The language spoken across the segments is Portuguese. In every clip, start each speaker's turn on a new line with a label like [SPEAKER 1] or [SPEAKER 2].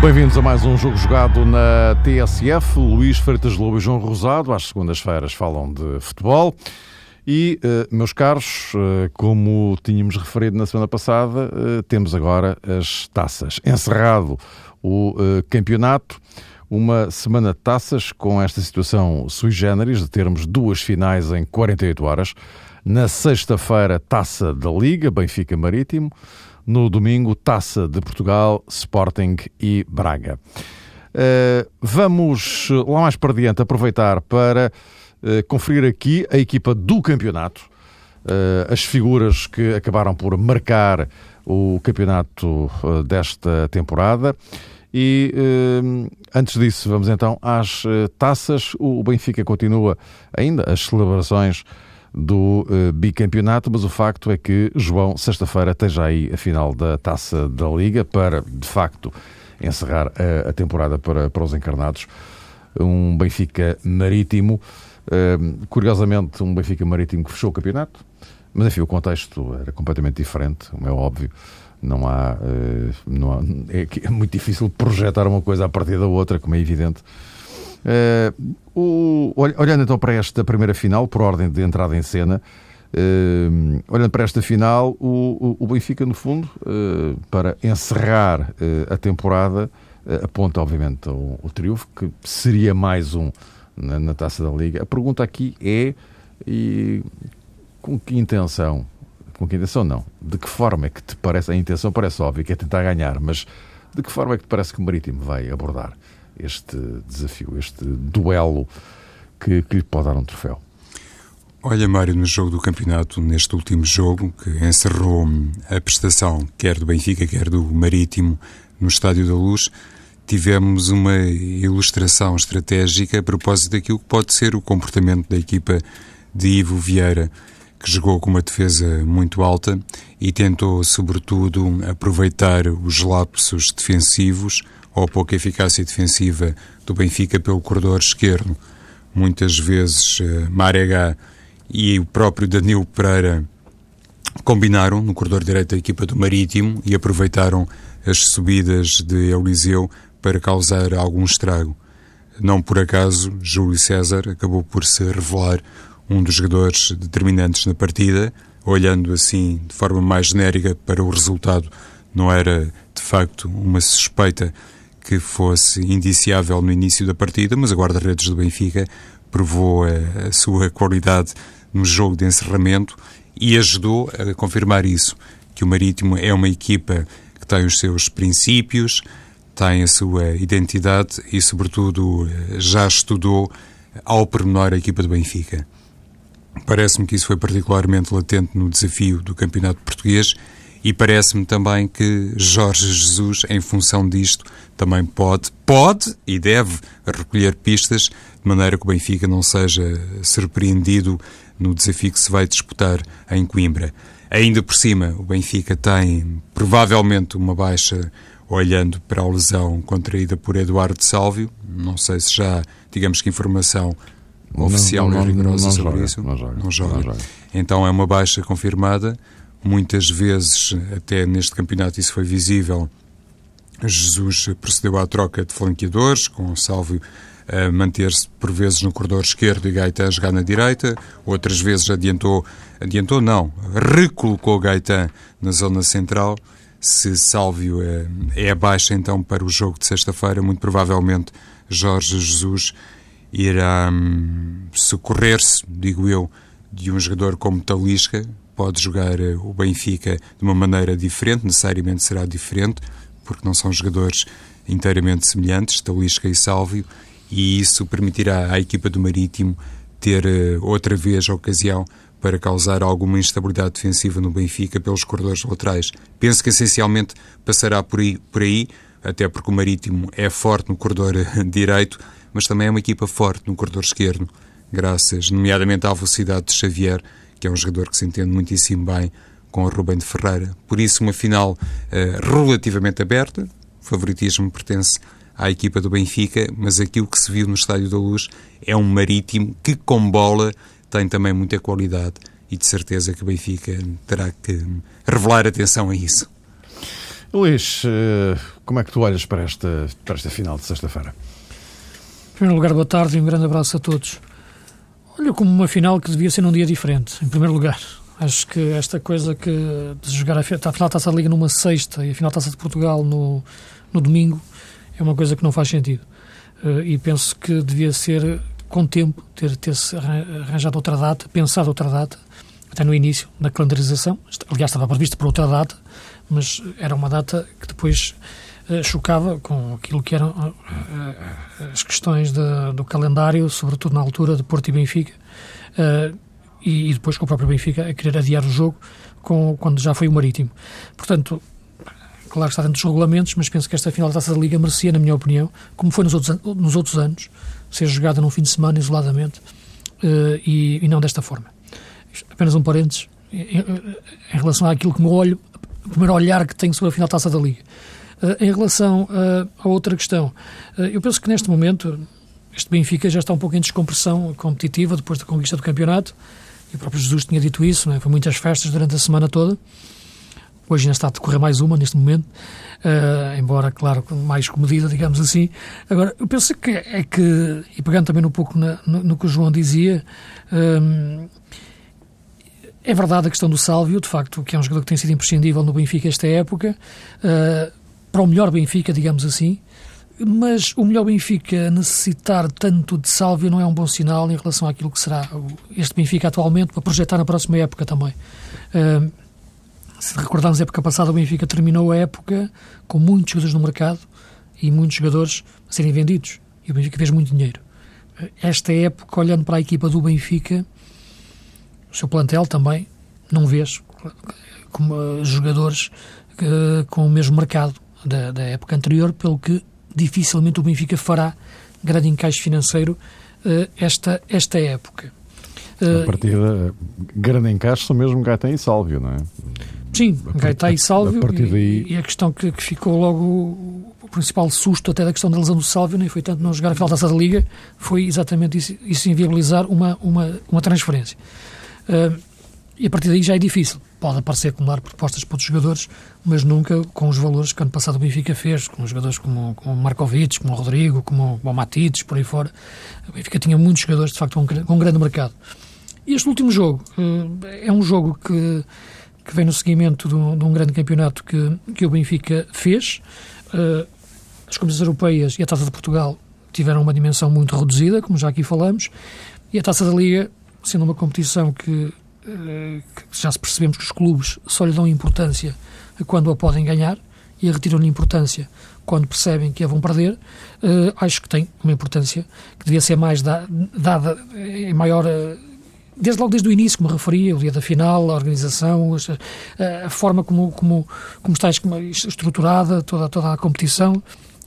[SPEAKER 1] Bem-vindos a mais um jogo jogado na TSF. Luís Freitas Lobo e João Rosado, às segundas-feiras, falam de futebol. E, uh, meus caros, uh, como tínhamos referido na semana passada, uh, temos agora as taças. Encerrado o campeonato, uma semana de taças com esta situação sui generis, de termos duas finais em 48 horas. Na sexta-feira, taça da Liga, Benfica Marítimo. No domingo, Taça de Portugal, Sporting e Braga. Vamos lá mais para diante aproveitar para uh, conferir aqui a equipa do campeonato, uh, as figuras que acabaram por marcar o campeonato desta temporada. E antes disso, vamos então às taças. O Benfica continua ainda as celebrações do uh, bicampeonato, mas o facto é que João, sexta-feira, esteja aí a final da taça da Liga para, de facto, encerrar a, a temporada para, para os encarnados. Um Benfica marítimo, uh, curiosamente, um Benfica marítimo que fechou o campeonato, mas enfim, o contexto era completamente diferente, como é óbvio. Não há, uh, não há é, é muito difícil projetar uma coisa a partir da outra, como é evidente. Uh, o, olhando então para esta primeira final, por ordem de entrada em cena, uh, olhando para esta final, o, o, o Benfica, no fundo, uh, para encerrar a temporada, aponta obviamente o, o, triunfo, que seria mais um na, na, taça da Liga. A pergunta aqui é: e, com que intenção? Com que intenção não? De que forma é que te parece? A intenção parece óbvia, que é tentar ganhar, mas de que forma é que te parece que o Marítimo vai abordar? este desafio, este duelo que, que lhe pode dar um troféu?
[SPEAKER 2] Olha, Mário, no jogo do campeonato, neste último jogo, que encerrou a prestação quer do Benfica, quer do Marítimo, no Estádio da Luz, tivemos uma ilustração estratégica a propósito daquilo que pode ser o comportamento da equipa de Ivo Vieira, que jogou com uma defesa muito alta e tentou, sobretudo, aproveitar os lapsos defensivos ou a pouca eficácia defensiva do Benfica pelo corredor esquerdo. Muitas vezes uh, Marega e o próprio Danilo Pereira combinaram no corredor direito da equipa do Marítimo e aproveitaram as subidas de Eliseu para causar algum estrago. Não por acaso, Júlio César acabou por se revelar um dos jogadores determinantes na partida, olhando assim de forma mais genérica para o resultado, não era de facto uma suspeita que fosse indiciável no início da partida, mas a guarda-redes do Benfica provou a, a, sua qualidade no jogo de encerramento e ajudou a confirmar isso, que o Marítimo é uma equipa que tem os seus princípios, tem a sua identidade e, sobretudo, já estudou ao pormenor a equipa do Benfica. Parece-me que isso foi particularmente latente no desafio do Campeonato Português e parece-me também que Jorge Jesus, em função disto, também pode, pode e deve recolher pistas de maneira que o Benfica não seja surpreendido no desafio que se vai disputar em Coimbra. Ainda por cima, o Benfica tem provavelmente uma baixa olhando para a lesão contraída por Eduardo Sálvio. Não sei se já, digamos que informação oficial não, não, e rigorosa
[SPEAKER 1] não,
[SPEAKER 2] sobre
[SPEAKER 1] joga,
[SPEAKER 2] isso.
[SPEAKER 1] Não joga,
[SPEAKER 2] não joga. Então é uma baixa confirmada. Muitas vezes, até neste campeonato, isso foi visível. Jesus procedeu à troca de flanqueadores, com o Sálvio a manter-se por vezes no corredor esquerdo e Gaetan a jogar na direita, outras vezes adiantou, adiantou não, recolocou Gaetan na zona central. Se Sálvio é, é baixa então para o jogo de sexta-feira, muito provavelmente Jorge Jesus irá hum, socorrer-se, digo eu, de um jogador como Talisca, pode jogar eh, o Benfica de uma maneira diferente, necessariamente será diferente, porque não são jogadores inteiramente semelhantes, Talisca e Sálvio, e isso permitirá à equipa do Marítimo ter uh, outra vez a ocasião para causar alguma instabilidade defensiva no Benfica pelos corredores laterais. Penso que essencialmente passará por aí, por aí até porque o Marítimo é forte no corredor direito, mas também é uma equipa forte no corredor esquerdo, graças nomeadamente à velocidade de Xavier que é um jogador que se entende muitíssimo bem com o Rubem de Ferreira. Por isso, uma final uh, relativamente aberta, o favoritismo pertence à equipa do Benfica, mas aquilo que se viu no Estádio da Luz é um marítimo que, com bola, tem também muita qualidade e de certeza que o Benfica terá que revelar atenção a isso.
[SPEAKER 1] Luís, eh, como é que tu olhas para esta, para esta final de sexta-feira?
[SPEAKER 3] Em primeiro lugar, boa tarde e um grande abraço a todos. Olho como uma final que devia ser num dia diferente, em primeiro lugar. Acho que esta coisa que de jogar a, final da Taça da Liga numa sexta e a final da Taça de Portugal no, no domingo é uma coisa que não faz sentido. Uh, e penso que devia ser, com tempo, ter, ter-se arranjado outra data, pensado outra data, até no início da calendarização. Aliás, estava previsto para outra data, mas era uma data que depois uh, chocava com aquilo que eram uh, as questões de, do calendário, sobretudo na altura de Porto e Benfica, e, e, depois com o próprio Benfica a querer adiar o jogo com, quando já foi o Marítimo. Portanto, claro que está dentro dos regulamentos, mas penso que esta final da Taça da Liga merecia, na minha opinião, como foi nos outros, nos outros anos, ser jogada num fim de semana isoladamente uh, e, e, não desta forma. Apenas um parênteses em, em, relação àquilo que me olho, o primeiro olhar que tenho sobre a final Taça da Liga. Uh, em relação uh, a outra questão, eu penso que neste momento este Benfica já está um pouco em descompressão competitiva depois da conquista do campeonato. E o próprio Jesus tinha dito isso, é? foi muitas festas durante a semana toda. Hoje ainda está a decorrer mais uma neste momento, uh, embora, claro, mais comedida, digamos assim. Agora, eu penso que é que, e pegando também um pouco na, no, no, que o João dizia, eh, é verdade a questão do Sálvio, de facto, que é um jogador que tem sido imprescindível no Benfica esta época, uh, para o melhor Benfica, digamos assim, mas o melhor Benfica necessitar tanto de Sálvio não é um bom sinal em relação àquilo que será este Benfica atualmente para projetar na próxima época também. Uh, se recordarmos a época passada, o Benfica terminou a época com muitos jogadores no mercado e muitos jogadores a serem vendidos. E o Benfica fez muito dinheiro. Esta época, olhando para a equipa do Benfica, o seu plantel também, não vês como uh, jogadores uh, com o mesmo mercado da, da, época anterior, pelo que dificilmente o Benfica fará grande encaixe financeiro uh, esta, esta época.
[SPEAKER 1] A partida, grande encaixe são mesmo Gaetan e Sálvio, não é?
[SPEAKER 3] Sim, Gaetá e Sálvio. A daí... e, e, a questão que, que, ficou logo o principal susto até da questão da lesão do Sálvio, nem foi tanto não jogar a final da Liga, foi exatamente isso, isso inviabilizar uma, uma, uma transferência. Uh, e a partir daí já é difícil. Pode aparecer acumular propostas para outros jogadores, mas nunca com os valores que ano passado o Benfica fez, com jogadores como, como o Markovic, como o Rodrigo, como o Matites, por aí fora. O Benfica tinha muitos jogadores, de facto, com um, um grande mercado. E este último jogo uh, é um jogo que que vem no seguimento de um, de um grande campeonato que, que o Benfica fez. Uh, as competições europeias e a Taça de Portugal tiveram uma dimensão muito reduzida, como já aqui falamos, e a Taça da Liga, sendo uma competição que, uh, que já percebemos que os clubes só lhe dão importância quando a podem ganhar e retiram-lhe importância quando percebem que a vão perder, uh, acho que tem uma importância que devia ser mais da, dada em maior uh, desde logo desde o início, como referia, o dia da final, a organização, a, a forma como, como, como está estruturada toda, toda a competição,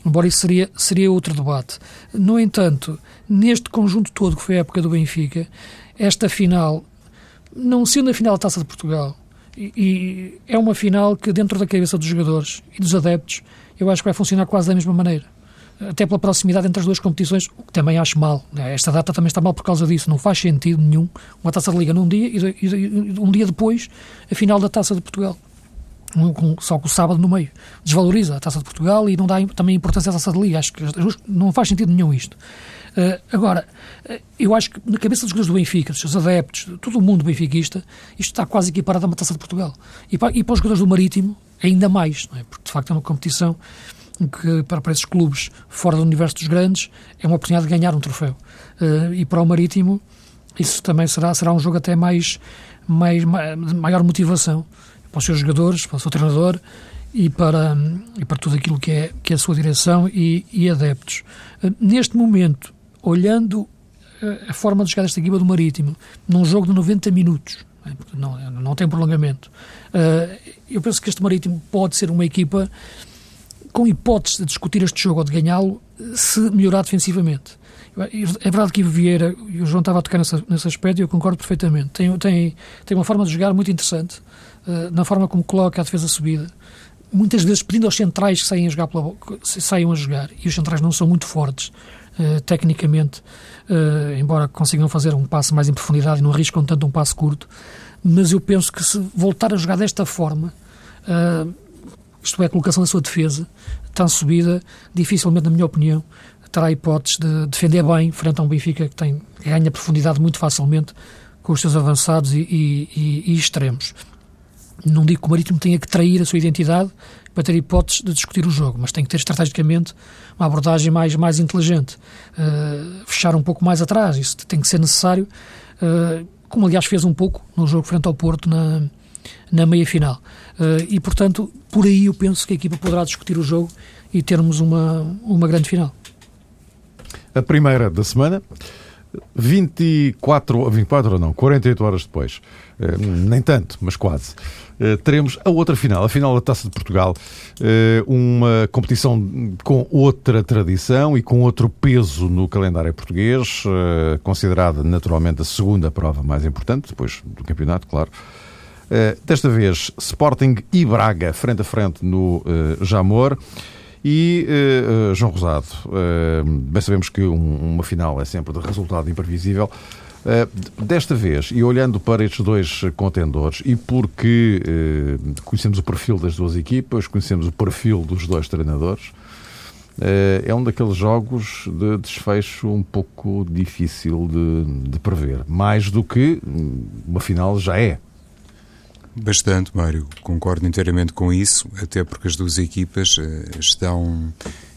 [SPEAKER 3] embora isso seria, seria outro debate. No entanto, neste conjunto todo que foi a época do Benfica, esta final, não sendo a final da Taça de Portugal, e, e é uma final que dentro da cabeça dos jogadores e dos adeptos, eu acho que vai funcionar quase da mesma maneira até pela proximidade entre as duas competições, o que também acho mal. Né? Esta data também está mal por causa disso. Não faz sentido nenhum uma taça de liga num dia e, um dia depois a final da taça de Portugal. só com o sábado no meio. Desvaloriza a taça de Portugal e não dá também importância à taça de liga. Acho que não faz sentido nenhum isto. Uh, agora, uh, eu acho que na cabeça dos jogadores do Benfica, dos seus adeptos, todo o mundo benfiquista, isto está quase equiparado a uma taça de Portugal. E para, e para os jogadores do Marítimo, ainda mais, é? porque de facto é uma competição que para, esses clubes fora do universo dos grandes é uma oportunidade de ganhar um troféu. Uh, e para o Marítimo isso também será, será um jogo até mais, mais maior motivação para os seus jogadores, para o seu treinador e para, e para tudo aquilo que é, que é a sua direção e, e adeptos. Uh, neste momento, olhando eh, a forma de jogar esta equipa do Marítimo num jogo de 90 minutos, não, não tem prolongamento, eu penso que este Marítimo pode ser uma equipa com hipótese de discutir este jogo ou de ganhá-lo, se melhorar defensivamente. É verdade que Ivo Vieira, e o João estava a tocar nesse, nesse aspecto e eu concordo perfeitamente, tem, tem, tem uma forma de jogar muito interessante, uh, na forma como coloca a defesa subida, muitas vezes pedindo aos centrais que saiam a jogar, pela, saiam a jogar e os centrais não são muito fortes uh, tecnicamente, uh, embora consigam fazer um passo mais em profundidade e não arriscam tanto um passo curto, mas eu penso que se voltar a jogar desta forma, isto é, a colocação da sua defesa, tão subida, dificilmente, na minha opinião, terá hipóteses de defender bem frente a um Benfica que, tem, ganha profundidade muito facilmente com os seus avançados e, e, e, e extremos. Não digo que o Marítimo tenha que trair a sua identidade para ter hipóteses de discutir o jogo, mas tem que ter estrategicamente uma abordagem mais, mais inteligente. Uh, fechar um pouco mais atrás, isso tem que ser necessário, uh, como aliás fez um pouco no jogo frente ao Porto na, na meia-final. Uh, e, portanto, por aí eu penso que a equipa poderá discutir o jogo e termos uma, uma grande final.
[SPEAKER 1] A primeira da semana, 24, 24 ou não, 48 horas depois, uh, nem tanto, mas quase, uh, teremos a outra final, a final da Taça de Portugal, uma competição com outra tradição e com outro peso no calendário português, considerada naturalmente a segunda prova mais importante, depois do campeonato, claro. Eh, desta vez, Sporting e Braga, frente a frente no uh, Jamor. E uh, João Rosado, bem sabemos que um, uma final é sempre de resultado imprevisível. desta vez, e olhando para estes dois contendores, e porque conhecemos o perfil das duas equipas, conhecemos o perfil dos dois treinadores, é um daqueles jogos de desfecho um pouco difícil de, de prever. Mais do que hum, uma final já é.
[SPEAKER 2] Bastante, Mário. Concordo inteiramente com isso, até porque as duas equipas uh, estão,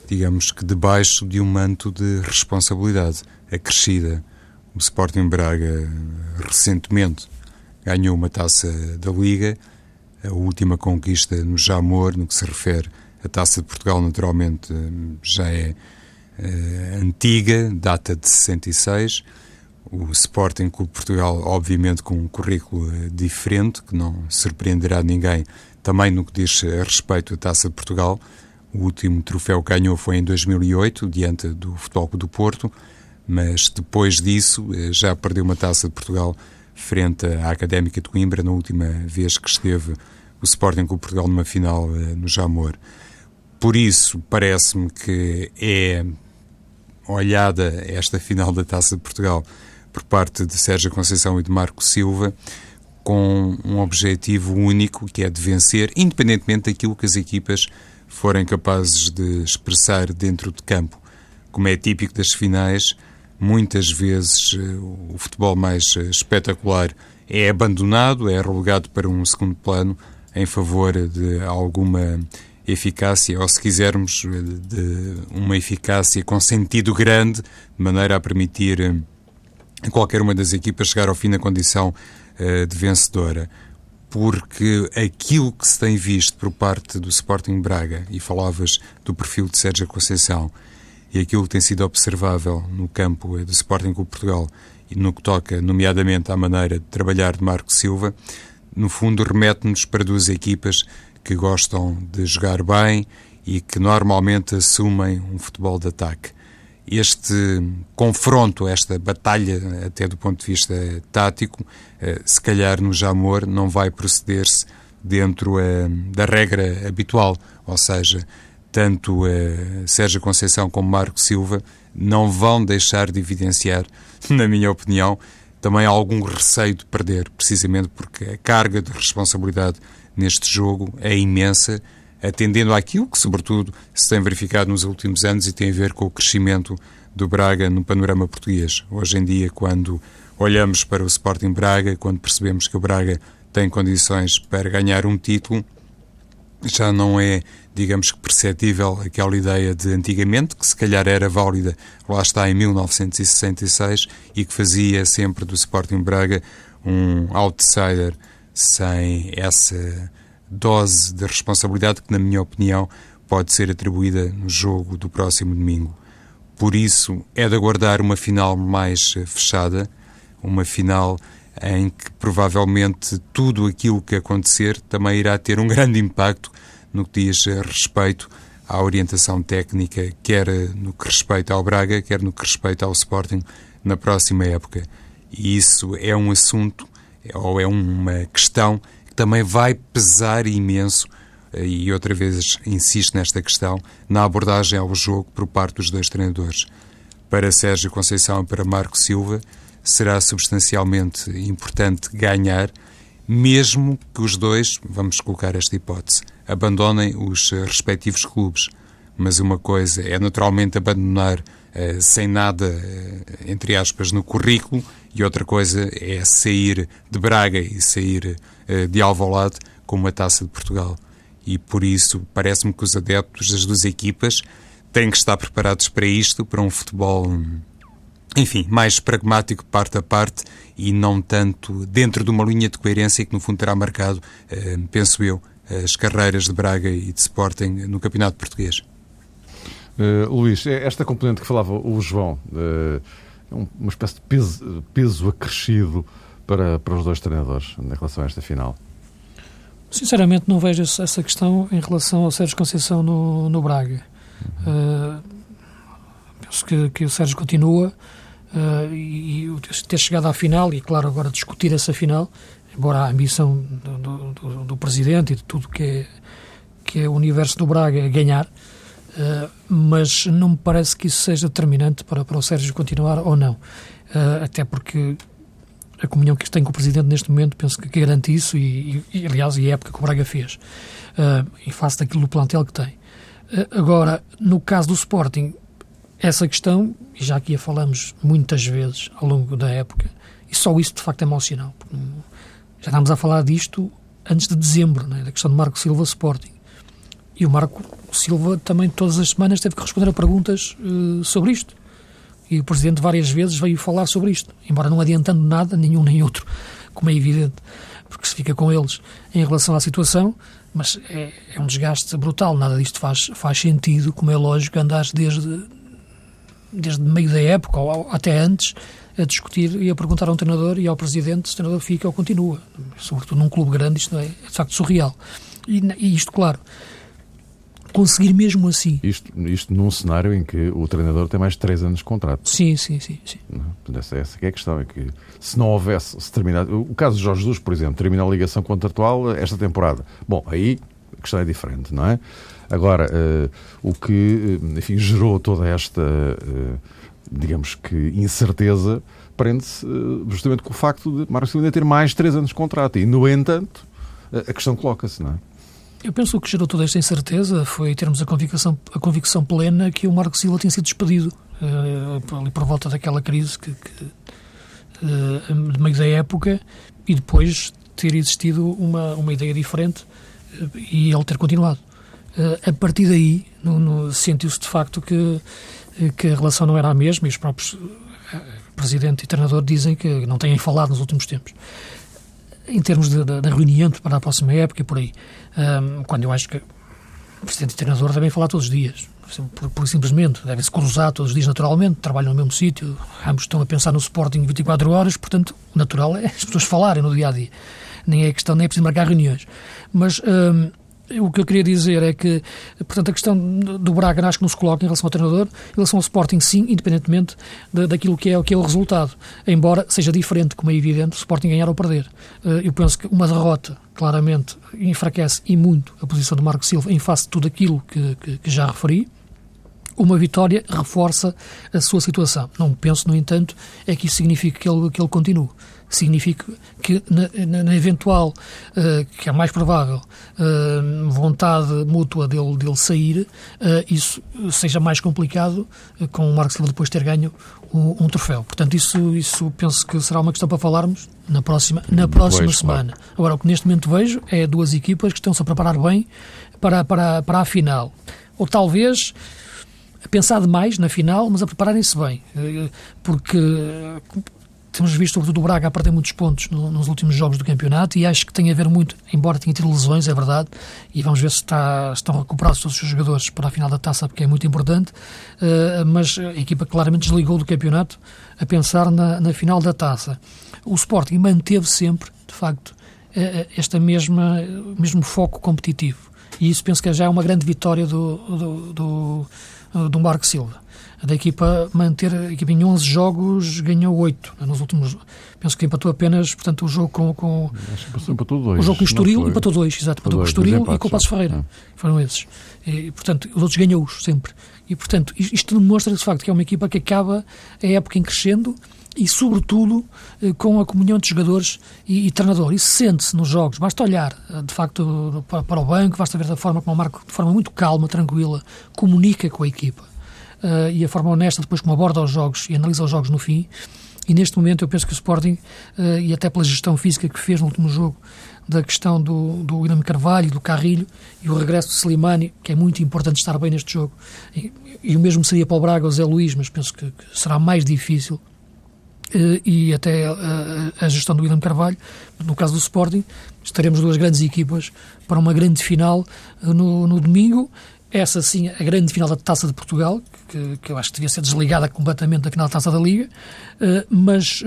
[SPEAKER 2] digamos que, debaixo de um manto de responsabilidade acrescida. O Sporting Braga recentemente ganhou uma taça da Liga, a última conquista no Jamor, no que se refere à taça de Portugal, naturalmente já é uh, antiga, data de 66 o Sporting Clube Portugal, obviamente, com um currículo eh, diferente, que não surpreenderá ninguém, também no que diz a respeito à Taça de Portugal. O último troféu que ganhou foi em 2008, diante do Futebol do Porto, mas depois disso eh, já perdeu uma Taça de Portugal frente à Académica de Coimbra, na última vez que esteve o Sporting Clube Portugal numa final eh, no Jamor. Por isso, parece-me que é olhada esta final da Taça de Portugal por parte de Sérgio Conceição e de Marco Silva, com um objetivo único, que é de vencer, independentemente daquilo que as equipas forem capazes de expressar dentro de campo. Como é típico das finais, muitas vezes eh, o futebol mais eh, espetacular é abandonado, é relegado para um segundo plano em favor de alguma eficácia, ou se quisermos, eh, de uma eficácia com sentido grande, de maneira a permitir qualquer uma das equipas chegar ao fim na condição uh, de vencedora. Porque aquilo que se tem visto por parte do Sporting Braga, e falavas do perfil de Sérgio Conceição, e aquilo que tem sido observável no campo eh, do Sporting Clube Portugal, e no que toca, nomeadamente, à maneira de trabalhar de Marco Silva, no fundo remete-nos para duas equipas que gostam de jogar bem e que normalmente assumem um futebol de ataque este confronto, esta batalha, até do ponto de vista tático, eh, se calhar no Jamor não vai proceder-se dentro eh, da regra habitual, ou seja, tanto eh, Sérgio Conceição como Marco Silva não vão deixar de evidenciar, na minha opinião, também algum receio de perder, precisamente porque a carga de responsabilidade neste jogo é imensa atendendo àquilo que, sobretudo, se tem verificado nos últimos anos e tem a ver com o crescimento do Braga no panorama português. Hoje em dia, quando olhamos para o Sporting Braga, quando percebemos que o Braga tem condições para ganhar um título, já não é, digamos que, perceptível aquela ideia de antigamente, que se calhar era válida, lá está, em 1966, e que fazia sempre do Sporting Braga um outsider sem essa dose de responsabilidade que, na minha opinião, pode ser atribuída no jogo do próximo domingo. Por isso, é de aguardar uma final mais eh, fechada, uma final em que provavelmente tudo aquilo que acontecer também irá ter um grande impacto no que diz eh, respeito à orientação técnica, quer eh, no que respeita ao Braga, quer no que respeita ao Sporting na próxima época. E isso é um assunto, ou é uma questão também vai pesar imenso e outra vez insisto nesta questão, na abordagem ao jogo por parte dos dois treinadores. Para Sérgio Conceição e para Marco Silva, será substancialmente importante ganhar, mesmo que os dois, vamos colocar esta hipótese, abandonem os respectivos clubes. Mas uma coisa é naturalmente abandonar sem nada, uh, entre aspas, no currículo, e outra coisa é sair de Braga e sair uh, de Alvalade com uma taça de Portugal. E por isso parece-me que os adeptos das duas equipas têm que estar preparados para isto, para um futebol enfim, mais pragmático parte a parte e não tanto dentro de uma linha de coerência que no fundo terá marcado, eh, penso eu, as carreiras de Braga e de Sporting no Campeonato Português.
[SPEAKER 1] Uh, Luís, é esta componente que falava o João, uh, uma espécie de peso, peso acrescido para, para os dois treinadores em relação a esta final?
[SPEAKER 3] Sinceramente, não vejo essa questão em relação ao Sérgio Conceição no, no Braga. Uhum. Uh, penso que, que o Sérgio continua uh, e, e, ter chegado à final, e claro, agora discutir essa final, embora a ambição do, do, do presidente e de tudo que é, que é o universo do Braga é ganhar, uh, mas não me parece que isso seja determinante para, para o Sérgio continuar ou não. Uh, até porque a comunhão que tem com o Presidente neste momento penso que garante isso e, e aliás, e a época que o Braga fez, uh, em face daquilo do plantel que tem. Agora, no caso do Sporting, essa questão, e já aqui a falamos muitas vezes ao longo da época, e só isso de facto é emocional. Já estávamos a falar disto antes de dezembro, né, da questão de Marco Silva Sporting. E o Marco Silva também todas as semanas teve que responder a perguntas uh, sobre isto. E o Presidente várias vezes veio falar sobre isto, embora não adiantando nada, nenhum nem outro, como é evidente, porque se fica com eles em relação à situação, mas é, é um desgaste brutal, nada disto faz, faz sentido, como é lógico, andares desde desde meio da época ou até antes, a discutir e a perguntar a um treinador e ao presidente se o treinador fica ou continua. Sobretudo num clube grande, isto é, é de facto surreal. E, e isto, claro, conseguir mesmo assim.
[SPEAKER 1] Isto, isto num cenário em que o treinador tem mais de 3 anos de contrato.
[SPEAKER 3] Sim, sim, sim. sim.
[SPEAKER 1] Não, essa, essa é a questão. É que se não houvesse, se terminar. O caso de Jorge Jesus, por exemplo, termina a ligação contratual esta temporada. Bom, aí a questão é diferente, não é? Agora, uh, o que, eh, enfim, gerou toda esta, uh, digamos que, incerteza prende-se uh, justamente com o facto de Marcos Silva ter mais três anos de contrato. E, no entanto, a questão coloca-se, não é?
[SPEAKER 3] Eu penso que o que gerou toda esta incerteza foi termos a convicção, a convicção plena que o Marco Silva tinha sido despedido uh, ali por volta daquela crise que, que uh, de meio da época e depois ter existido uma, uma ideia diferente uh, e ele ter continuado. a partir daí, sentiu-se de facto que, que a relação não era a mesma e os próprios presidente e treinador dizem que não têm falado nos últimos tempos em termos da reunião para a próxima época e por aí. Um, quando eu acho que o presidente e treinador devem falar todos os dias, por, por simplesmente, devem se cruzar todos os dias naturalmente, trabalham no mesmo sítio, ambos estão a pensar no Sporting 24 horas, portanto, o natural é as pessoas falarem no dia a dia. Nem é questão, nem é preciso marcar reuniões. Mas. Um, o que eu queria dizer é que, portanto, a questão do Braga acho que não se coloca em relação ao treinador, em relação ao Sporting, sim, independentemente de, daquilo que é, que é o resultado. Embora seja diferente, como é evidente, o Sporting ganhar ou perder. Eh, eu penso que uma derrota, claramente, enfraquece e muito a posição do Marco Silva em face de tudo aquilo que, que, que já referi. Uma vitória reforça a sua situação. Não penso, no entanto, é que isso signifique que ele, que ele continue significa que na, na, eventual, uh, que é mais provável, uh, vontade mútua dele, dele sair, uh, isso seja mais complicado com o Marcos Silva depois ter ganho um, um, troféu. Portanto, isso, isso penso que será uma questão para falarmos na próxima, na próxima pois, semana. Claro. Agora, o que neste momento vejo é duas equipas que estão-se a preparar bem para, para, para a final. Ou talvez a pensar demais na final, mas a prepararem-se bem. Porque temos visto sobretudo o Braga a perder muitos pontos no, nos últimos jogos do campeonato e acho que tem a ver muito, embora tenha tido lesões, é verdade, e vamos ver se está, estão recuperados todos os seus jogadores para a final da taça, porque é muito importante, uh, mas a equipa claramente desligou do campeonato a pensar na, na final da taça. O Sporting manteve sempre, de facto, uh, esta mesma mesmo foco competitivo. E isso penso que já é uma grande vitória do, do, do, do Marco Silva. Da equipa manter, a equipa em 11 jogos ganhou 8, né, nos últimos, penso que empatou apenas, portanto, o jogo com... com
[SPEAKER 1] empatou dois.
[SPEAKER 3] O jogo com o Estoril empatou 2, exato, empatou com o Estoril e com o Passo Ferreira, é. foram esses. E, portanto, os outros ganhou-os sempre. E, portanto, isto demonstra, de facto, que é uma equipa que acaba a época em crescendo e, sobretudo, eh, com a comunhão de jogadores e, e treinador. Isso sente-se nos jogos. Basta olhar, eh, de facto, para, para, o banco, basta ver da forma como o Marco, de forma muito calma, tranquila, comunica com a equipa. Uh, e a forma honesta, depois, como aborda os jogos e analisa os jogos no fim. E neste momento eu penso que o Sporting, uh, e até pela gestão física que fez no último jogo, da questão do, do William Carvalho, do Carrilho e o regresso de Slimani, que é muito importante estar bem neste jogo. E, e o mesmo seria para o Braga ou Zé Luís, mas penso que, que será mais difícil. Uh, e até uh, a gestão do William Carvalho, no caso do Sporting, estaremos duas grandes equipas para uma grande final no, no domingo. Essa sim, a grande final da Taça de Portugal, que, que eu acho que devia ser desligada completamente da final da Taça da Liga, mas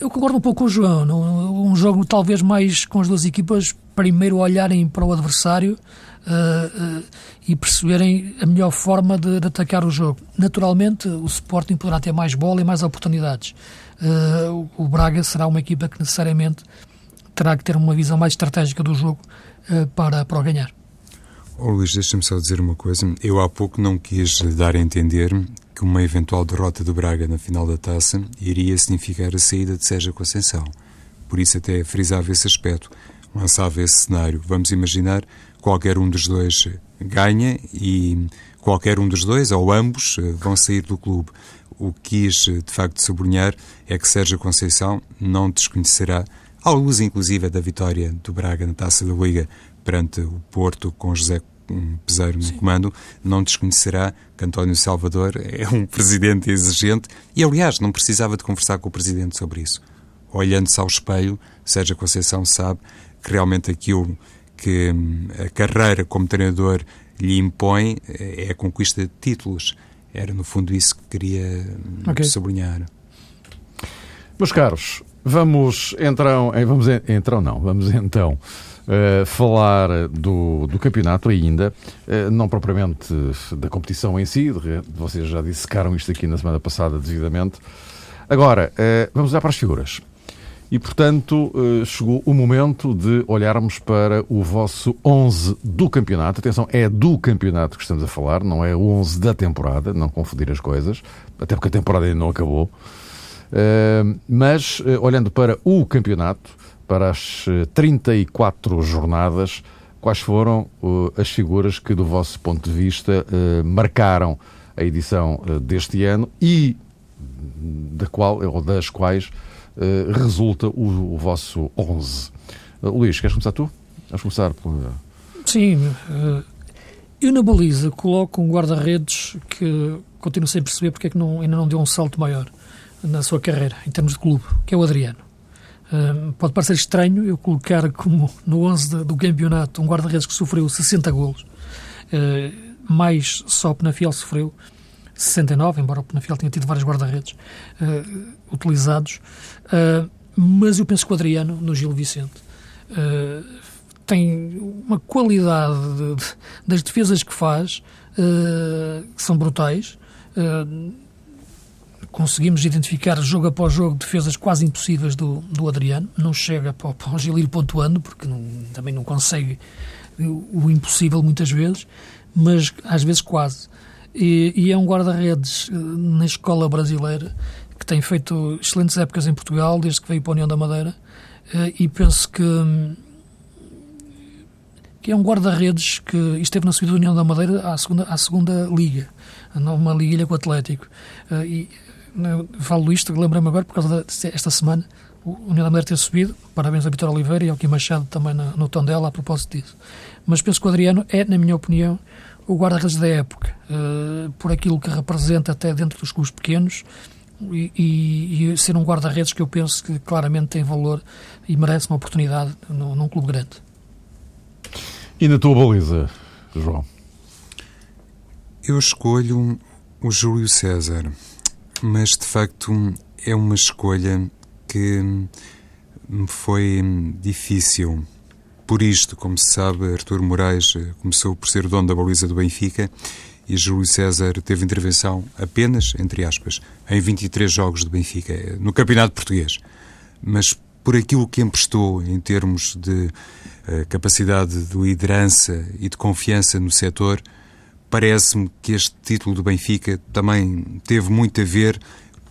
[SPEAKER 3] eu concordo um pouco com o João. Um jogo talvez mais com as duas equipas primeiro olharem para o adversário uh, uh, e perceberem a melhor forma de, de, atacar o jogo. Naturalmente, o Sporting poderá ter mais bola e mais oportunidades. Uh, o Braga será uma equipa que necessariamente terá que ter uma visão mais estratégica do jogo para, para o ganhar.
[SPEAKER 2] Oh, Luís, deixa-me só dizer uma coisa. Eu há pouco não quis dar a entender que uma eventual derrota do Braga na final da taça iria significar a saída de Sérgio Conceição. Por isso até frisava esse aspecto, lançava esse cenário. Vamos imaginar qualquer um dos dois ganha e qualquer um dos dois, ou ambos, vão sair do clube. O que quis, de facto, sublinhar é que Sérgio Conceição não desconhecerá, à luz inclusive da vitória do Braga na Taça da Liga perante o Porto com José um peseiro no Sim. comando, não desconhecerá que António Salvador é um presidente exigente e, aliás, não precisava de conversar com o presidente sobre isso. Olhando-se ao espelho, Sérgio Conceição sabe que realmente aquilo que hum, a carreira como treinador lhe impõe é a conquista de títulos. Era, no fundo, isso que queria hum, okay. sublinhar.
[SPEAKER 1] Meus caros, vamos então, vamos então não, vamos então uh, falar do, do campeonato ainda, uh, não propriamente da competição em si, vocês já dissecaram isto aqui na semana passada devidamente. Agora, uh, vamos olhar para as figuras. E, portanto, chegou o momento de olharmos para o vosso 11 do campeonato. Atenção, é do campeonato que estamos a falar, não é o 11 da temporada, não confundir as coisas, até porque a temporada ainda não acabou. Mas, olhando para o campeonato, para as 34 eh, jornadas, quais foram uh, as figuras que, do vosso ponto de vista, uh, marcaram a edição uh, deste ano e da qual, ou das quais resulta o, o, vosso 11? Luís, queres começar tu? Vamos começar por...
[SPEAKER 3] Sim. eu na baliza coloco um guarda-redes que continuo sem perceber porque é que não, ainda não deu um salto maior na sua carreira, em termos de clube, que é o Adriano pode parecer estranho eu colocar como no 11 do campeonato um guarda-redes que sofreu 60 golos, uh, mais só o Penafiel sofreu 69, embora o Penafiel tenha tido vários guarda-redes uh, utilizados. Uh, mas eu penso que o Adriano, no Gil Vicente, tem uma qualidade de, de, das defesas que faz que são brutais conseguimos identificar jogo após jogo defesas quase impossíveis do, do Adriano. Não chega para, para o Gil ir pontuando, porque não, também não consegue o, o, impossível muitas vezes, mas às vezes quase. E, e é um guarda-redes eh, na escola brasileira que tem feito excelentes épocas em Portugal, desde que veio para a União da Madeira, eh, e penso que que é um guarda-redes que esteve na subida da União da Madeira à segunda, à segunda liga, numa liguilha com o Atlético. Eh, e falo isto, lembro-me agora, por causa desta semana, o União da Madeira ter subido. Parabéns a Vitor Oliveira e ao Kim Machado também no tom dela a propósito disso. Mas penso que o Adriano é, na minha opinião, o guarda-redes da época, uh, por aquilo que representa até dentro dos clubes pequenos e, e, e ser um guarda-redes que eu penso que claramente tem valor e merece uma oportunidade no, num clube grande.
[SPEAKER 1] E na tua baliza, João?
[SPEAKER 2] Eu escolho o Júlio César mas de facto é uma escolha que me foi difícil. Por isto, como se sabe, Artur Moraes eh, começou por ser o dono da baliza do Benfica e Júlio César teve intervenção apenas, entre aspas, em 23 jogos do Benfica, no Campeonato Português. Mas por aquilo que emprestou em termos de uh, capacidade de liderança e de confiança no setor, parece-me que este título do Benfica também teve muito a ver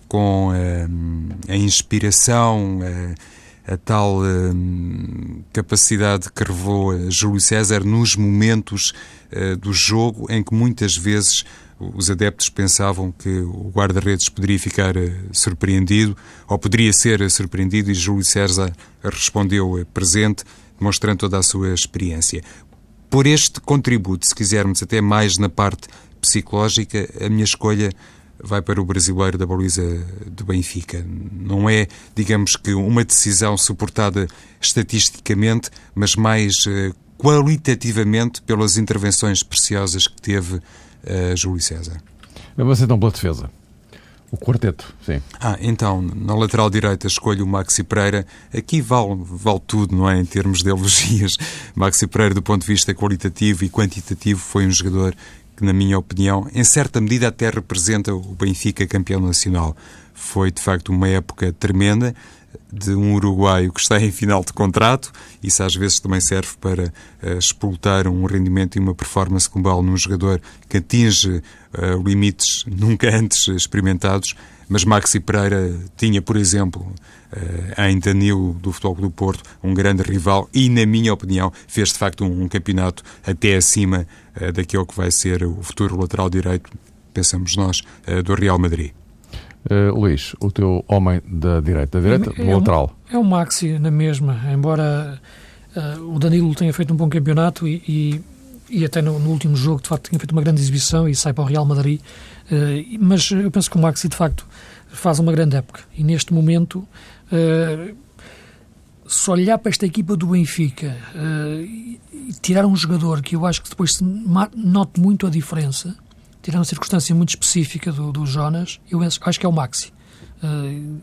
[SPEAKER 2] com uh, a inspiração, uh, a tal uh, capacidade que revelou Júlio César nos momentos do jogo em que muitas vezes os adeptos pensavam que o guarda-redes poderia ficar surpreendido ou poderia ser surpreendido e Júlio César respondeu presente, demonstrando toda a sua experiência. Por este contributo, se quisermos até mais na parte psicológica, a minha escolha vai para o brasileiro da baliza do Benfica. Não é, digamos que, uma decisão suportada estatisticamente, mas mais uh, qualitativamente pelas intervenções preciosas que teve uh, Júlio César.
[SPEAKER 1] Vamos então pela defesa. O quarteto, sim.
[SPEAKER 2] Ah, então, na lateral direita escolho o Maxi Pereira. Aqui vale, vale tudo, não é? Em termos de elogias. Maxi Pereira, do ponto de vista qualitativo e quantitativo, foi um jogador que, na minha opinião, em certa medida até representa o Benfica campeão nacional. Foi, de facto, uma época tremenda de um uruguaio que está em final de contrato. Isso às vezes também serve para uh, explotar um rendimento e uma performance global num jogador que atinge uh, limites nunca antes experimentados. Mas Maxi Pereira tinha, por exemplo, uh, em Danilo do Futebol do Porto, um grande rival e, na minha opinião, fez de facto um, um campeonato até acima uh, daquele que vai ser o futuro lateral direito, pensamos nós, do Real Madrid.
[SPEAKER 1] Uh, Luís, o teu homem da direita, da direita, é, é lateral.
[SPEAKER 3] Um, é o Maxi na mesma, embora uh, o Danilo tenha feito um bom campeonato e, e, e até no, no, último jogo, de facto, tenha feito uma grande exibição e sai para o Real Madrid, uh, mas eu penso que o Maxi, de facto, faz uma grande época. E neste momento uh, se olhar para esta equipa do Benfica uh, e tirar um jogador que eu acho que depois se note muito a diferença, tirar uma circunstância muito específica do, do Jonas, eu acho, que é o Maxi. Uh,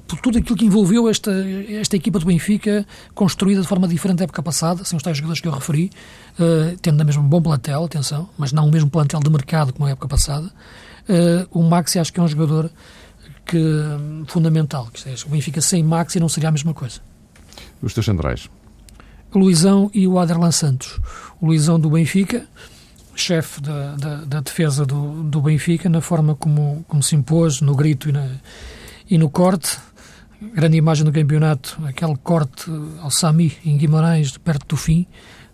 [SPEAKER 3] por tudo aquilo que envolveu esta, esta equipa do Benfica, construída de forma diferente da época passada, sem os tais jogadores que eu referi, uh, tendo na mesma um bom plantel, atenção, mas não o mesmo plantel de mercado como a época passada. o Maxi acho que é um jogador que, fundamental. Que é, o Benfica sem Maxi não seria a mesma coisa.
[SPEAKER 1] Os teus centrais?
[SPEAKER 3] O Luizão e o Aderlan Santos. O Luizão do Benfica, chefe da, da, da, defesa do, do Benfica, na forma como, como se impôs, no grito e, na, e no corte. Grande imagem do campeonato, aquele corte ao Sami, em Guimarães, perto do fim,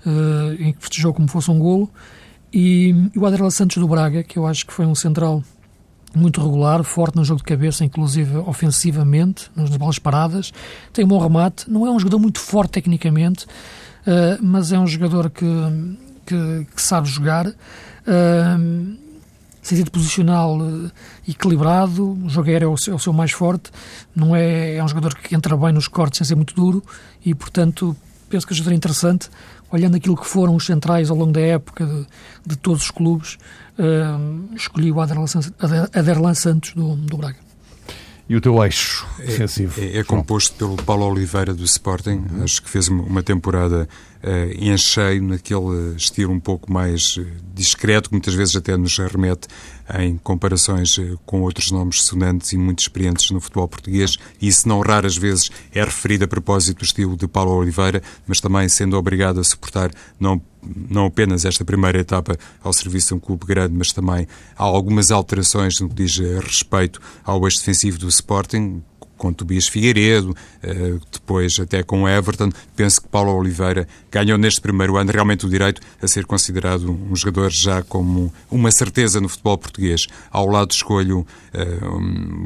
[SPEAKER 3] uh, em que festejou como fosse um golo. E, e o Aderlan Santos do Braga, que eu acho que foi um central muito regular, forte no jogo de cabeça, inclusive ofensivamente, nas bolas paradas, tem um bom remate, não é um jogador muito forte tecnicamente, uh, mas é um jogador que, que, que sabe jogar, uh, sentido posicional uh, equilibrado, o jogo é o, seu, é o seu mais forte, não é, é um jogador que entra bem nos cortes sem ser muito duro e, portanto, penso que é um jogador interessante, olhando aquilo que foram os centrais ao longo da época de, de todos os clubes, uh, escolhi o Aderlan Santos do, do Braga.
[SPEAKER 1] E o teu eixo defensivo?
[SPEAKER 2] É, é, é composto pelo Paulo Oliveira do Sporting, uhum. acho que fez uma temporada uh, em cheio, naquele estilo um pouco mais uh, discreto, que muitas vezes até nos remete em comparações uh, com outros nomes sonantes e muito experientes no futebol português, e isso não raras vezes é referido a propósito do estilo de Paulo Oliveira, mas também sendo obrigado a suportar não não apenas esta primeira etapa ao serviço de um clube grande, mas também há algumas alterações no que diz respeito ao eixo defensivo do Sporting, com Tobias Figueiredo, eh, depois até com Everton. Penso que Paulo Oliveira ganhou neste primeiro ano realmente o direito a ser considerado um jogador já como uma certeza no futebol português. Ao lado escolho eh,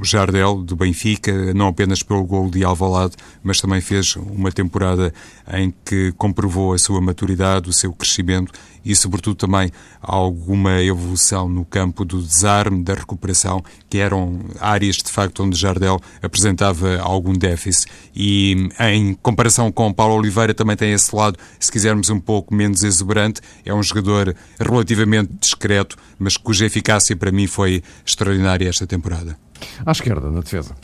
[SPEAKER 2] o Jardel, do Benfica, não apenas pelo gol de Alvalade, mas também fez uma temporada em que comprovou a sua maturidade, o seu crescimento e, sobretudo, também alguma evolução no campo do desarme, da recuperação, que eram áreas, de facto, onde Jardel apresentava algum déficit. E, em comparação com Paulo Oliveira, também tem esse lado, se quisermos, um pouco menos exuberante. É um jogador relativamente discreto, mas cuja eficácia, para mim, foi extraordinária esta temporada.
[SPEAKER 1] À esquerda, na defesa.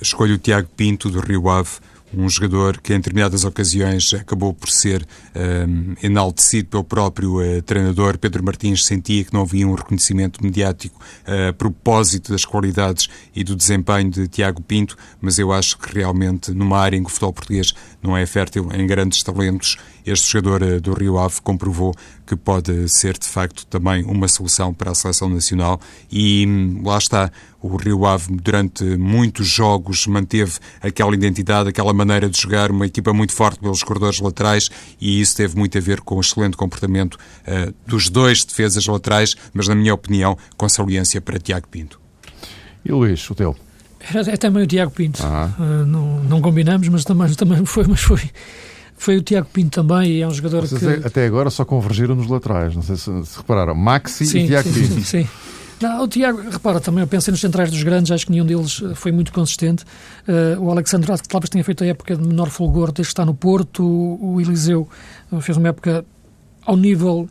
[SPEAKER 2] Escolho o Tiago Pinto, do Rio Ave, um jogador que em determinadas ocasiões acabou por ser um, enaltecido pelo próprio uh, treinador. Pedro Martins sentia que não havia um reconhecimento mediático uh, a propósito das qualidades e do desempenho de Tiago Pinto, mas eu acho que realmente numa área em que o futebol português não é fértil em grandes talentos, este jogador uh, do Rio Ave comprovou que pode ser de facto também uma solução para a seleção nacional e hum, lá está, o Rio Ave durante muitos jogos manteve aquela identidade, aquela maneira de jogar, uma equipa muito forte pelos corredores laterais e isso teve muito a ver com o excelente comportamento uh, dos dois defesas laterais, mas na minha opinião com saliência para Tiago Pinto.
[SPEAKER 1] E Luís, o teu?
[SPEAKER 3] É também o Tiago Pinto. Uh, não, não combinamos, mas também, também foi, mas foi foi o Tiago Pinto também e é um jogador Vocês
[SPEAKER 1] que... Até agora só convergiram nos laterais, não sei se, se repararam. Maxi sim, e Tiago sim, Pinto.
[SPEAKER 3] Sim, Não, o Tiago, repara, também eu pensei nos centrais dos grandes, acho que nenhum deles eh, foi muito consistente. Uh, o Alexandre talvez tenha feito a época de menor fulgor desde que está no Porto. O, o Eliseu fez uma época ao nível,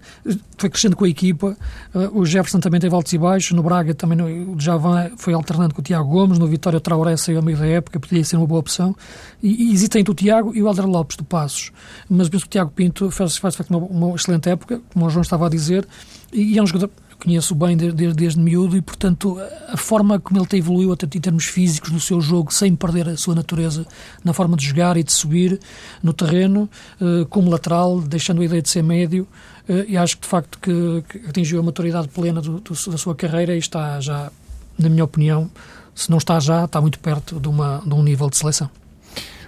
[SPEAKER 3] foi crescendo com a equipa. Uh, o Jefferson também teve altos e baixos. No Braga também no, o Javan foi alternando com o Tiago Gomes. No Vitória o Traoré saiu a meio da época, podia ser uma boa opção. E, e entre o Tiago e o Alder Lopes do Passos. Mas penso que o Tiago Pinto faz, faz, faz uma, uma excelente época, como o João estava a dizer. E é um jogador conheço bem desde, desde miúdo e, portanto, a forma como ele evoluiu até em termos físicos no seu jogo, sem perder a sua natureza na forma de jogar e de subir no terreno, uh, como lateral, deixando a ideia de ser médio, uh, e acho que, de facto, que, que atingiu a maturidade plena do, do, da sua carreira e está já, na minha opinião, se não está já, está muito perto de, uma, de um nível de seleção.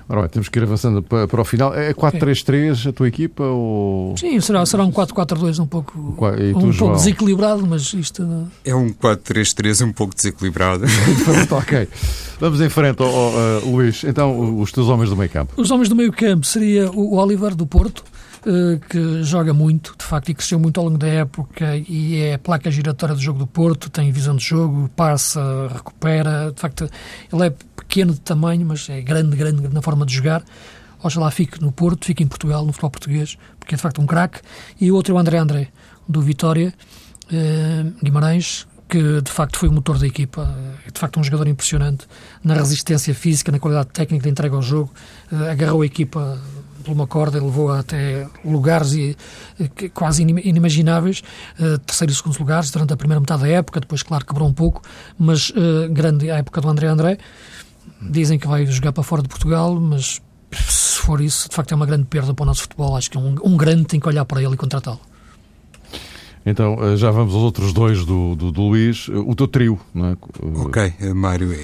[SPEAKER 1] Ora bem, temos que ir avançando para, para o final. É 4-3-3 a tua equipa? Ou...
[SPEAKER 3] Sim, será, será um 4-4-2 um pouco, um pouco desequilibrado, mas isto...
[SPEAKER 2] É um 4-3-3 um pouco desequilibrado.
[SPEAKER 1] ok. Vamos em frente, oh, oh, uh, Luís. Então, os teus homens do meio campo.
[SPEAKER 3] Os homens do meio campo seria o Oliver, do Porto, eh, que joga muito, de facto, e cresceu muito ao longo da época e é a placa giratória do jogo do Porto, tem visão de jogo, passa, recupera, de facto, ele é pequeno de tamanho, mas é grande, grande na forma de jogar. Oxalá fique no Porto, fique em Portugal, no futebol português, porque é de facto um craque. E o outro é o André André, do Vitória, eh, Guimarães, que de facto foi o motor da equipa, é de facto um jogador impressionante na resistência física, na qualidade técnica de entrega ao jogo, eh, agarrou a equipa por uma corda, levou até lugares quase inimagináveis, uh, terceiro e segundo lugares durante a primeira metade da época, depois, claro, quebrou um pouco, mas uh, grande a época do André André. Dizem que vai jogar para fora de Portugal, mas se for isso, de facto é uma grande perda para o nosso futebol. Acho que um, um grande tem que olhar para ele e contratá-lo.
[SPEAKER 1] Então, eh, já vamos aos outros dois do, do, do Luís. O teu trio, não é?
[SPEAKER 2] Ok, Mário.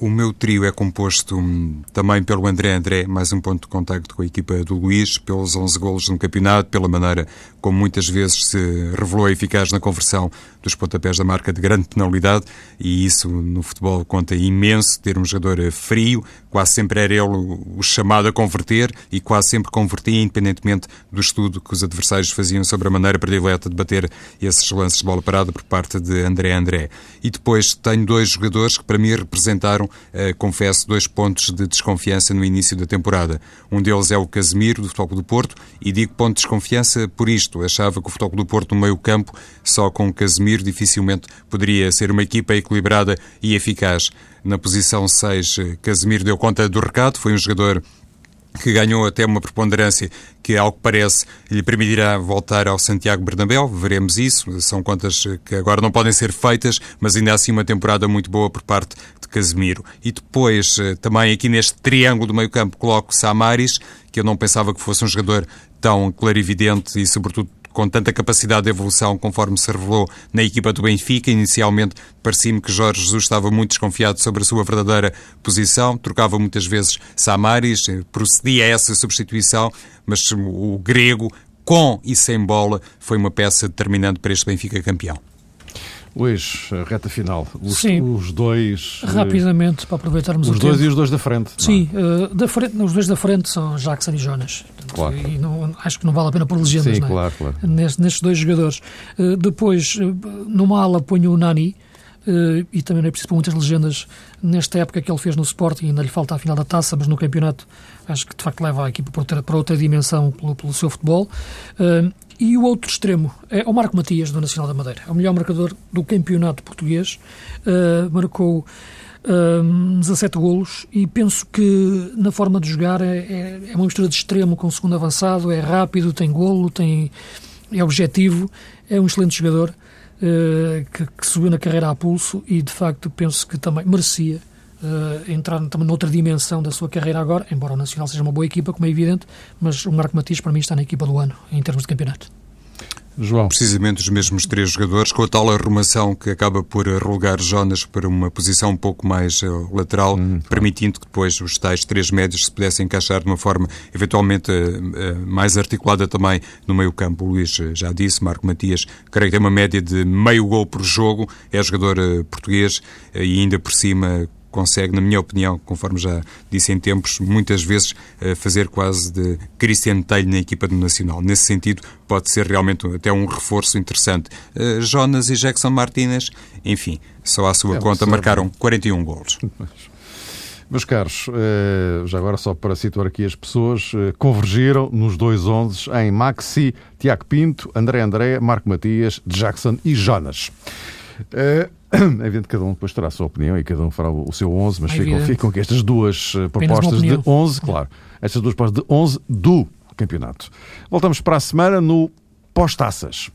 [SPEAKER 2] O meu trio é composto hum, também pelo André André, mais um ponto de contacto com a equipa do Luís, pelos 11 golos no campeonato, pela maneira como muitas vezes se revelou eficaz na conversão dos pontapés da marca de grande penalidade, e isso no futebol conta imenso, ter um jogador frio, quase sempre era ele o chamado a converter e quase sempre convertia, independentemente do estudo que os adversários faziam sobre a maneira predileta de bater esses lances de bola parada por parte de André André. E depois tenho dois jogadores que para mim representaram, eh, confesso, dois pontos de desconfiança no início da temporada. Um deles é o Casemiro, do Futebol do Porto, e digo ponto de desconfiança por isto. Achava que o Futebol do Porto no meio campo, só com o Casemiro, dificilmente poderia ser uma equipa equilibrada e eficaz. Na posição 6, Casemiro deu conta do recado, foi um jogador que ganhou até uma preponderância que, ao que parece, lhe permitirá voltar ao Santiago Bernabéu. Veremos isso. São contas que agora não podem ser feitas, mas ainda assim uma temporada muito boa por parte de Casemiro. E depois, eh, também aqui neste triângulo do meio campo, coloco Samaris, que eu não pensava que fosse um jogador tão clarividente e, sobretudo, com tanta capacidade de evolução, conforme se revelou na equipa do Benfica. Inicialmente parecia-me que Jorge Jesus estava muito desconfiado sobre a sua verdadeira posição, trocava muitas vezes Samaris, eh, procedia a essa substituição, mas o grego, com e sem bola, foi uma peça determinante para este Benfica campeão.
[SPEAKER 1] Luís, reta final. Os, Sim. os dois.
[SPEAKER 3] Eh, Rapidamente, para aproveitarmos
[SPEAKER 1] os
[SPEAKER 3] o
[SPEAKER 1] dois
[SPEAKER 3] tempo.
[SPEAKER 1] e os dois da frente.
[SPEAKER 3] Sim, uh, da frente, os dois da frente são Jackson e Jonas.
[SPEAKER 1] Claro.
[SPEAKER 3] E não, acho que não vale a pena pôr legendas,
[SPEAKER 1] Sim,
[SPEAKER 3] é?
[SPEAKER 1] claro, claro.
[SPEAKER 3] Nestes, nestes dois jogadores. Uh, depois, numa ala, ponho o Nani. Uh, e também não é preciso pôr muitas legendas nesta época que ele fez no Sporting, ainda lhe falta a final da taça, mas no campeonato acho que de facto leva a equipa para outra, para dimensão pelo, pelo seu futebol. Uh, e o outro extremo é o Marco Matias, do Nacional da Madeira. É o melhor marcador do campeonato português. Uh, marcou um, 17 golos e penso que na forma de jogar é, é, é, uma mistura de extremo com segundo avançado, é rápido, tem golo, tem, é objetivo, é um excelente jogador que, que, subiu na carreira a pulso e de facto penso que também merecia uh, entrar também noutra dimensão da sua carreira agora, embora o Nacional seja uma boa equipa, como é evidente, mas o Marco Matias para mim está na equipa do ano em termos de campeonato.
[SPEAKER 2] João. Precisamente os mesmos três jogadores, com a tal arrumação que acaba por relegar Jonas para uma posição um pouco mais uh, lateral, hum, permitindo que depois os tais três médios se pudessem encaixar de uma forma eventualmente uh, uh, mais articulada também no meio campo. O Luís já disse, Marco Matias, creio que tem uma média de meio gol por jogo, é jogador português e ainda por cima consegue, na minha opinião, conforme já disse em tempos, muitas vezes eh, fazer quase de Cristian Telho na equipa do Nacional. Nesse sentido, pode ser realmente até um reforço interessante. Eh, Jonas e Jackson Martínez, enfim, só à sua é conta marcaram 41 golos.
[SPEAKER 1] Meus caros, eh, já agora só para situar aqui as pessoas, convergiram nos dois 11 em Maxi, Tiago Pinto, André André, Marco Matias, Jackson e Jonas. É evidente que cada um depois terá a sua opinião e cada um fará o seu 11, mas é ficam, ficam aqui estas duas eh, propostas de 11, claro, estas duas propostas de 11 do campeonato. Voltamos para a semana no pós-taças.